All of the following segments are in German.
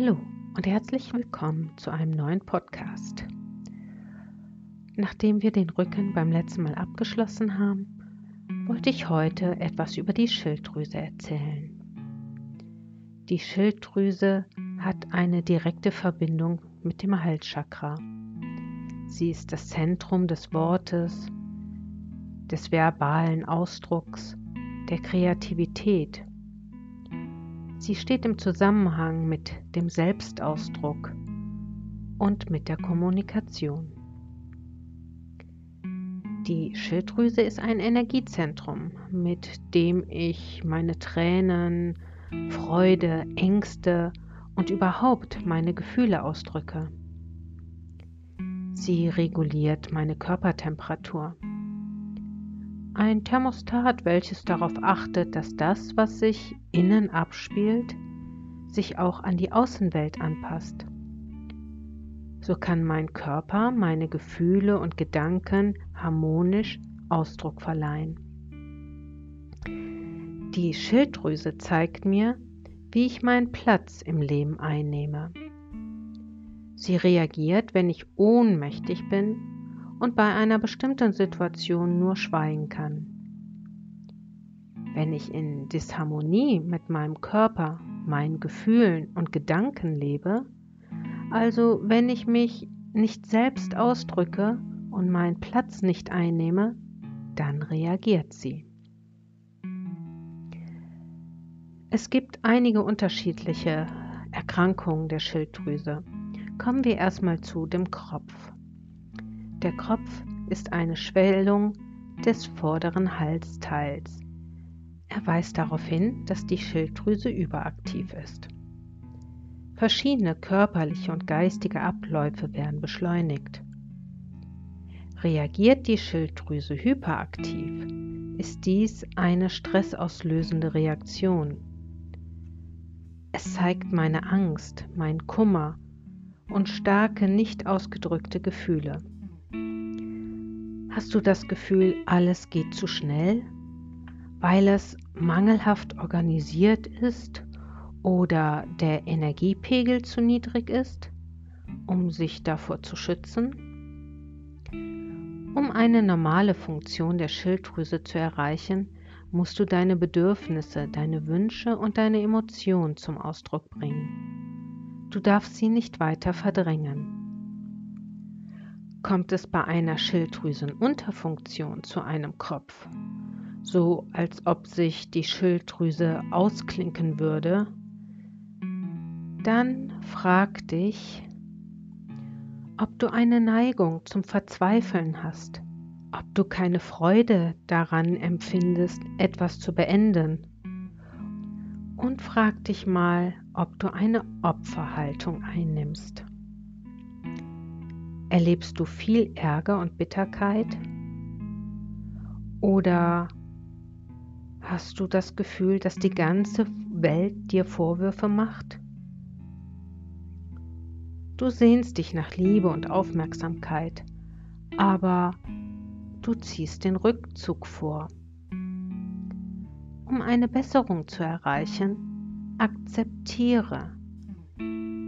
Hallo und herzlich willkommen zu einem neuen Podcast. Nachdem wir den Rücken beim letzten Mal abgeschlossen haben, wollte ich heute etwas über die Schilddrüse erzählen. Die Schilddrüse hat eine direkte Verbindung mit dem Halschakra. Sie ist das Zentrum des Wortes, des verbalen Ausdrucks, der Kreativität. Sie steht im Zusammenhang mit dem Selbstausdruck und mit der Kommunikation. Die Schilddrüse ist ein Energiezentrum, mit dem ich meine Tränen, Freude, Ängste und überhaupt meine Gefühle ausdrücke. Sie reguliert meine Körpertemperatur. Ein Thermostat, welches darauf achtet, dass das, was sich innen abspielt, sich auch an die Außenwelt anpasst. So kann mein Körper meine Gefühle und Gedanken harmonisch Ausdruck verleihen. Die Schilddrüse zeigt mir, wie ich meinen Platz im Leben einnehme. Sie reagiert, wenn ich ohnmächtig bin und bei einer bestimmten Situation nur schweigen kann. Wenn ich in Disharmonie mit meinem Körper, meinen Gefühlen und Gedanken lebe, also wenn ich mich nicht selbst ausdrücke und meinen Platz nicht einnehme, dann reagiert sie. Es gibt einige unterschiedliche Erkrankungen der Schilddrüse. Kommen wir erstmal zu dem Kropf. Der Kropf ist eine Schwellung des vorderen Halsteils. Er weist darauf hin, dass die Schilddrüse überaktiv ist. Verschiedene körperliche und geistige Abläufe werden beschleunigt. Reagiert die Schilddrüse hyperaktiv, ist dies eine stressauslösende Reaktion. Es zeigt meine Angst, mein Kummer und starke nicht ausgedrückte Gefühle. Hast du das Gefühl, alles geht zu schnell, weil es mangelhaft organisiert ist oder der Energiepegel zu niedrig ist, um sich davor zu schützen? Um eine normale Funktion der Schilddrüse zu erreichen, musst du deine Bedürfnisse, deine Wünsche und deine Emotionen zum Ausdruck bringen. Du darfst sie nicht weiter verdrängen. Kommt es bei einer Schilddrüsenunterfunktion zu einem Kopf, so als ob sich die Schilddrüse ausklinken würde, dann frag dich, ob du eine Neigung zum Verzweifeln hast ob du keine Freude daran empfindest, etwas zu beenden. Und frag dich mal, ob du eine Opferhaltung einnimmst. Erlebst du viel Ärger und Bitterkeit? Oder hast du das Gefühl, dass die ganze Welt dir Vorwürfe macht? Du sehnst dich nach Liebe und Aufmerksamkeit, aber du ziehst den Rückzug vor. Um eine Besserung zu erreichen, akzeptiere,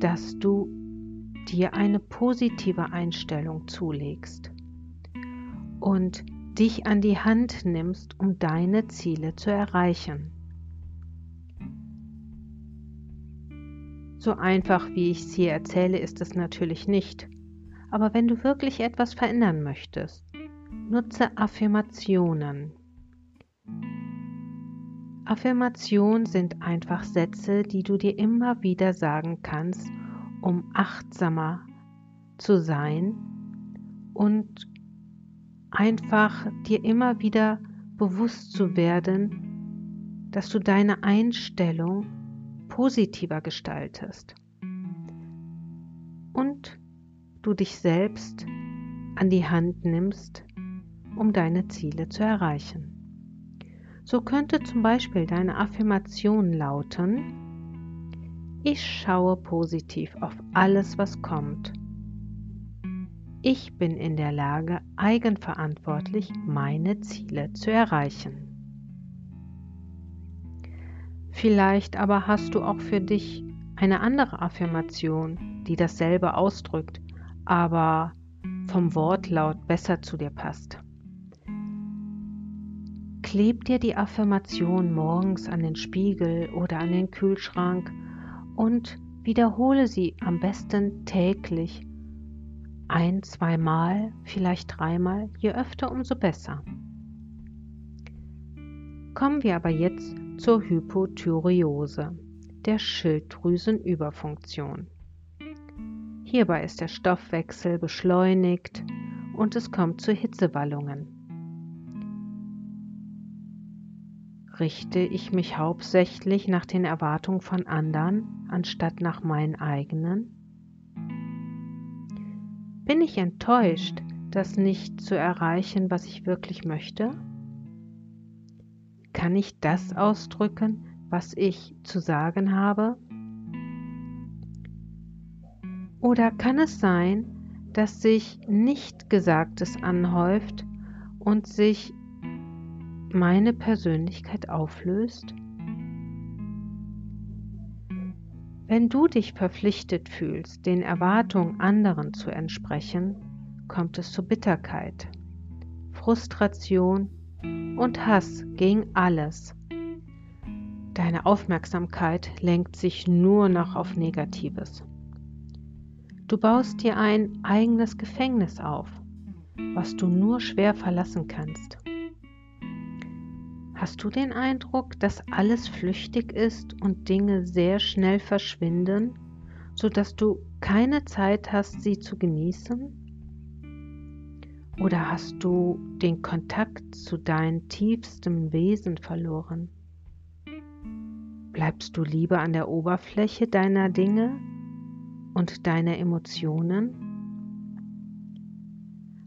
dass du dir eine positive Einstellung zulegst und dich an die Hand nimmst, um deine Ziele zu erreichen. So einfach, wie ich es hier erzähle, ist es natürlich nicht. Aber wenn du wirklich etwas verändern möchtest, Nutze Affirmationen. Affirmationen sind einfach Sätze, die du dir immer wieder sagen kannst, um achtsamer zu sein und einfach dir immer wieder bewusst zu werden, dass du deine Einstellung positiver gestaltest und du dich selbst an die Hand nimmst, um deine Ziele zu erreichen. So könnte zum Beispiel deine Affirmation lauten, ich schaue positiv auf alles, was kommt. Ich bin in der Lage, eigenverantwortlich meine Ziele zu erreichen. Vielleicht aber hast du auch für dich eine andere Affirmation, die dasselbe ausdrückt, aber vom Wortlaut besser zu dir passt. Kleb dir die Affirmation morgens an den Spiegel oder an den Kühlschrank und wiederhole sie am besten täglich ein, zweimal, vielleicht dreimal, je öfter, umso besser. Kommen wir aber jetzt zur Hypothyreose, der Schilddrüsenüberfunktion. Hierbei ist der Stoffwechsel beschleunigt und es kommt zu Hitzewallungen. Richte ich mich hauptsächlich nach den Erwartungen von anderen anstatt nach meinen eigenen? Bin ich enttäuscht, das nicht zu erreichen, was ich wirklich möchte? Kann ich das ausdrücken, was ich zu sagen habe? Oder kann es sein, dass sich nicht Gesagtes anhäuft und sich meine Persönlichkeit auflöst? Wenn du dich verpflichtet fühlst, den Erwartungen anderen zu entsprechen, kommt es zu Bitterkeit, Frustration und Hass gegen alles. Deine Aufmerksamkeit lenkt sich nur noch auf Negatives. Du baust dir ein eigenes Gefängnis auf, was du nur schwer verlassen kannst. Hast du den Eindruck, dass alles flüchtig ist und Dinge sehr schnell verschwinden, sodass du keine Zeit hast, sie zu genießen? Oder hast du den Kontakt zu deinem tiefstem Wesen verloren? Bleibst du lieber an der Oberfläche deiner Dinge und deiner Emotionen?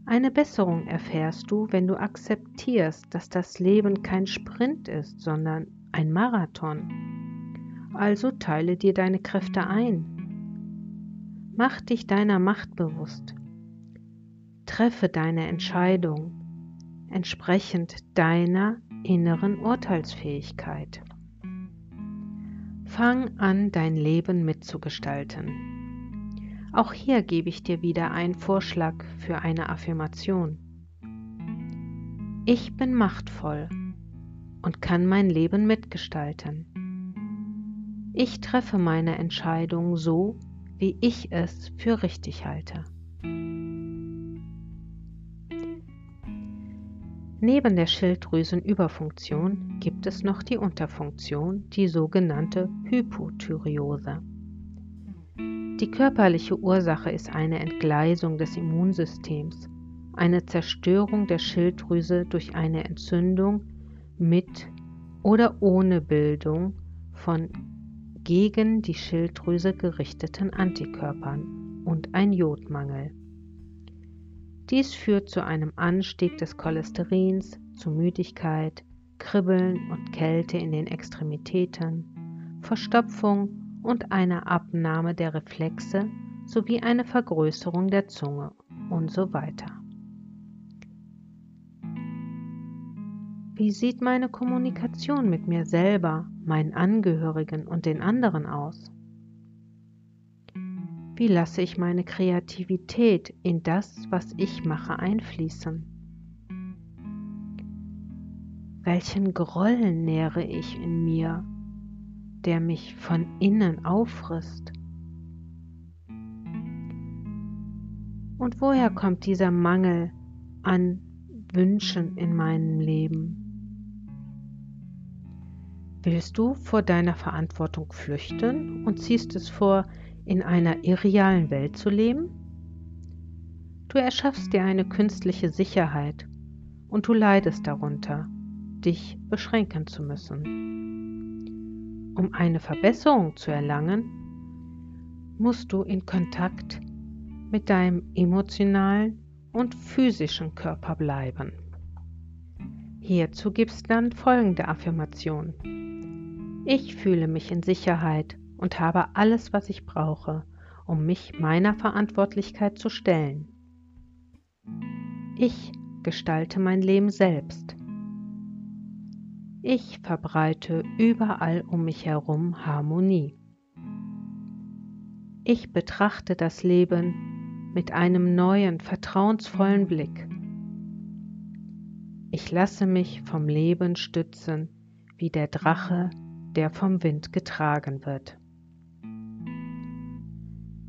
Eine Besserung erfährst du, wenn du akzeptierst, dass das Leben kein Sprint ist, sondern ein Marathon. Also teile dir deine Kräfte ein. Mach dich deiner Macht bewusst. Treffe deine Entscheidung entsprechend deiner inneren Urteilsfähigkeit. Fang an, dein Leben mitzugestalten. Auch hier gebe ich dir wieder einen Vorschlag für eine Affirmation. Ich bin machtvoll und kann mein Leben mitgestalten. Ich treffe meine Entscheidung so, wie ich es für richtig halte. Neben der Schilddrüsenüberfunktion gibt es noch die Unterfunktion, die sogenannte Hypothyreose. Die körperliche Ursache ist eine Entgleisung des Immunsystems, eine Zerstörung der Schilddrüse durch eine Entzündung mit oder ohne Bildung von gegen die Schilddrüse gerichteten Antikörpern und ein Jodmangel. Dies führt zu einem Anstieg des Cholesterins, zu Müdigkeit, Kribbeln und Kälte in den Extremitäten, Verstopfung und eine Abnahme der Reflexe sowie eine Vergrößerung der Zunge und so weiter. Wie sieht meine Kommunikation mit mir selber, meinen Angehörigen und den anderen aus? Wie lasse ich meine Kreativität in das, was ich mache, einfließen? Welchen Grollen nähere ich in mir der mich von innen auffrisst? Und woher kommt dieser Mangel an Wünschen in meinem Leben? Willst du vor deiner Verantwortung flüchten und ziehst es vor, in einer irrealen Welt zu leben? Du erschaffst dir eine künstliche Sicherheit und du leidest darunter, dich beschränken zu müssen. Um eine Verbesserung zu erlangen, musst du in Kontakt mit deinem emotionalen und physischen Körper bleiben. Hierzu gibst dann folgende Affirmation. Ich fühle mich in Sicherheit und habe alles, was ich brauche, um mich meiner Verantwortlichkeit zu stellen. Ich gestalte mein Leben selbst. Ich verbreite überall um mich herum Harmonie. Ich betrachte das Leben mit einem neuen, vertrauensvollen Blick. Ich lasse mich vom Leben stützen, wie der Drache, der vom Wind getragen wird.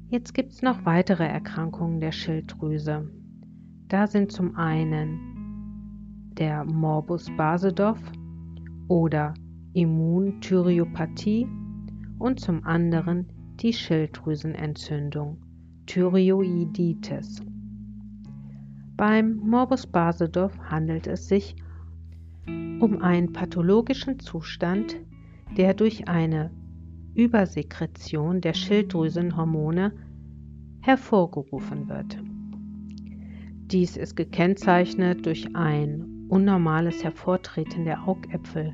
Jetzt gibt es noch weitere Erkrankungen der Schilddrüse. Da sind zum einen der Morbus Basedow oder Immunthyreopathie und zum anderen die Schilddrüsenentzündung, Thyreoiditis. Beim Morbus Basedow handelt es sich um einen pathologischen Zustand, der durch eine Übersekretion der Schilddrüsenhormone hervorgerufen wird. Dies ist gekennzeichnet durch ein unnormales Hervortreten der Augäpfel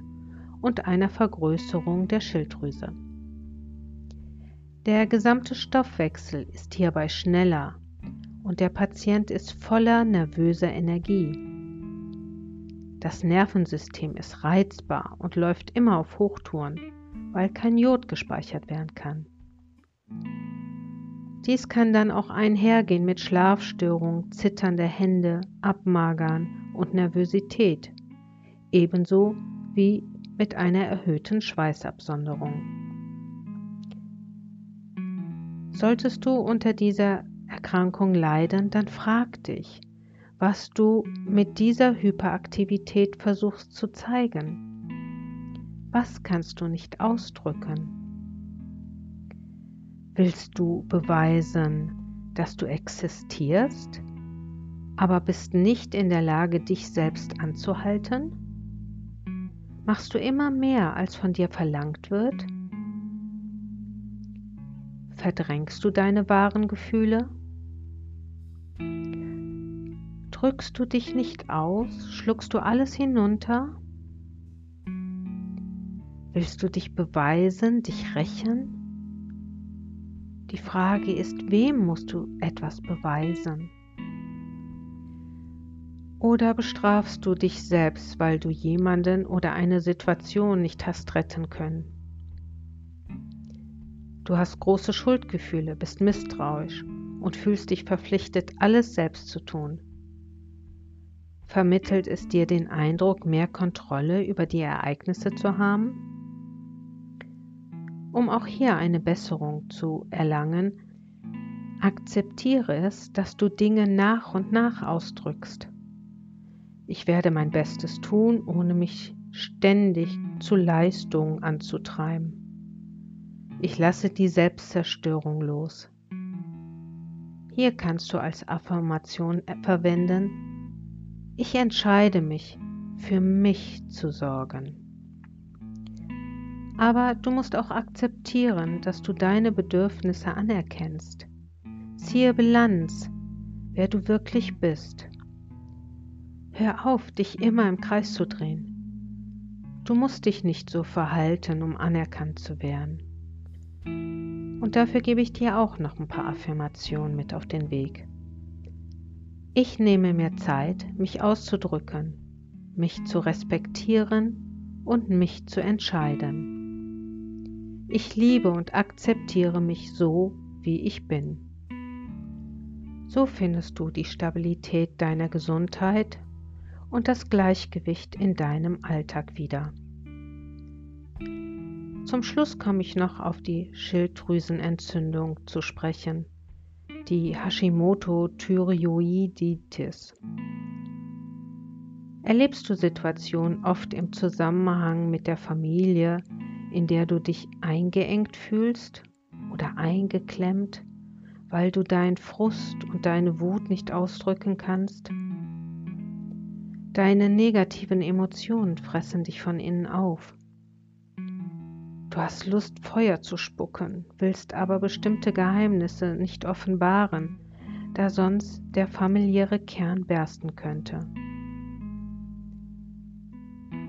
und einer Vergrößerung der Schilddrüse. Der gesamte Stoffwechsel ist hierbei schneller und der Patient ist voller nervöser Energie. Das Nervensystem ist reizbar und läuft immer auf Hochtouren, weil kein Jod gespeichert werden kann. Dies kann dann auch einhergehen mit Schlafstörungen, Zittern der Hände, Abmagern und Nervosität, ebenso wie mit einer erhöhten Schweißabsonderung. Solltest du unter dieser Erkrankung leiden, dann frag dich, was du mit dieser Hyperaktivität versuchst zu zeigen. Was kannst du nicht ausdrücken? Willst du beweisen, dass du existierst, aber bist nicht in der Lage, dich selbst anzuhalten? Machst du immer mehr, als von dir verlangt wird? Verdrängst du deine wahren Gefühle? Drückst du dich nicht aus? Schluckst du alles hinunter? Willst du dich beweisen, dich rächen? Die Frage ist, wem musst du etwas beweisen? Oder bestrafst du dich selbst, weil du jemanden oder eine Situation nicht hast retten können? Du hast große Schuldgefühle, bist misstrauisch und fühlst dich verpflichtet, alles selbst zu tun. Vermittelt es dir den Eindruck, mehr Kontrolle über die Ereignisse zu haben? Um auch hier eine Besserung zu erlangen, akzeptiere es, dass du Dinge nach und nach ausdrückst. Ich werde mein Bestes tun, ohne mich ständig zu Leistungen anzutreiben. Ich lasse die Selbstzerstörung los. Hier kannst du als Affirmation verwenden, ich entscheide mich, für mich zu sorgen. Aber du musst auch akzeptieren, dass du deine Bedürfnisse anerkennst. Ziehe Bilanz, wer du wirklich bist. Hör auf, dich immer im Kreis zu drehen. Du musst dich nicht so verhalten, um anerkannt zu werden. Und dafür gebe ich dir auch noch ein paar Affirmationen mit auf den Weg. Ich nehme mir Zeit, mich auszudrücken, mich zu respektieren und mich zu entscheiden. Ich liebe und akzeptiere mich so, wie ich bin. So findest du die Stabilität deiner Gesundheit und das Gleichgewicht in deinem Alltag wieder. Zum Schluss komme ich noch auf die Schilddrüsenentzündung zu sprechen, die Hashimoto-Thyreoiditis. Erlebst du Situationen oft im Zusammenhang mit der Familie, in der du dich eingeengt fühlst oder eingeklemmt, weil du deinen Frust und deine Wut nicht ausdrücken kannst? Deine negativen Emotionen fressen dich von innen auf Du hast Lust, Feuer zu spucken, willst aber bestimmte Geheimnisse nicht offenbaren, da sonst der familiäre Kern bersten könnte.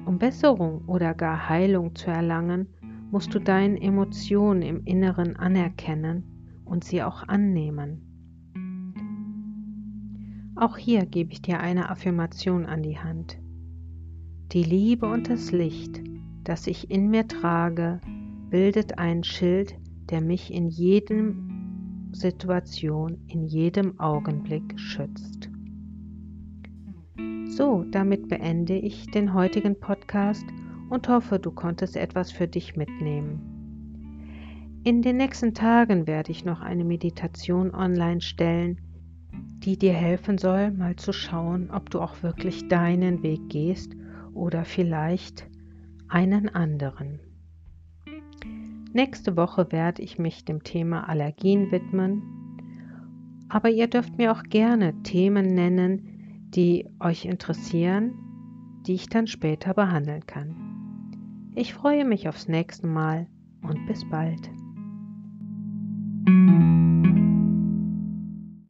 Um Besserung oder gar Heilung zu erlangen, musst du deine Emotionen im Inneren anerkennen und sie auch annehmen. Auch hier gebe ich dir eine Affirmation an die Hand. Die Liebe und das Licht, das ich in mir trage, bildet ein Schild, der mich in jedem Situation in jedem Augenblick schützt. So, damit beende ich den heutigen Podcast und hoffe, du konntest etwas für dich mitnehmen. In den nächsten Tagen werde ich noch eine Meditation online stellen, die dir helfen soll, mal zu schauen, ob du auch wirklich deinen Weg gehst oder vielleicht einen anderen. Nächste Woche werde ich mich dem Thema Allergien widmen, aber ihr dürft mir auch gerne Themen nennen, die euch interessieren, die ich dann später behandeln kann. Ich freue mich aufs nächste Mal und bis bald.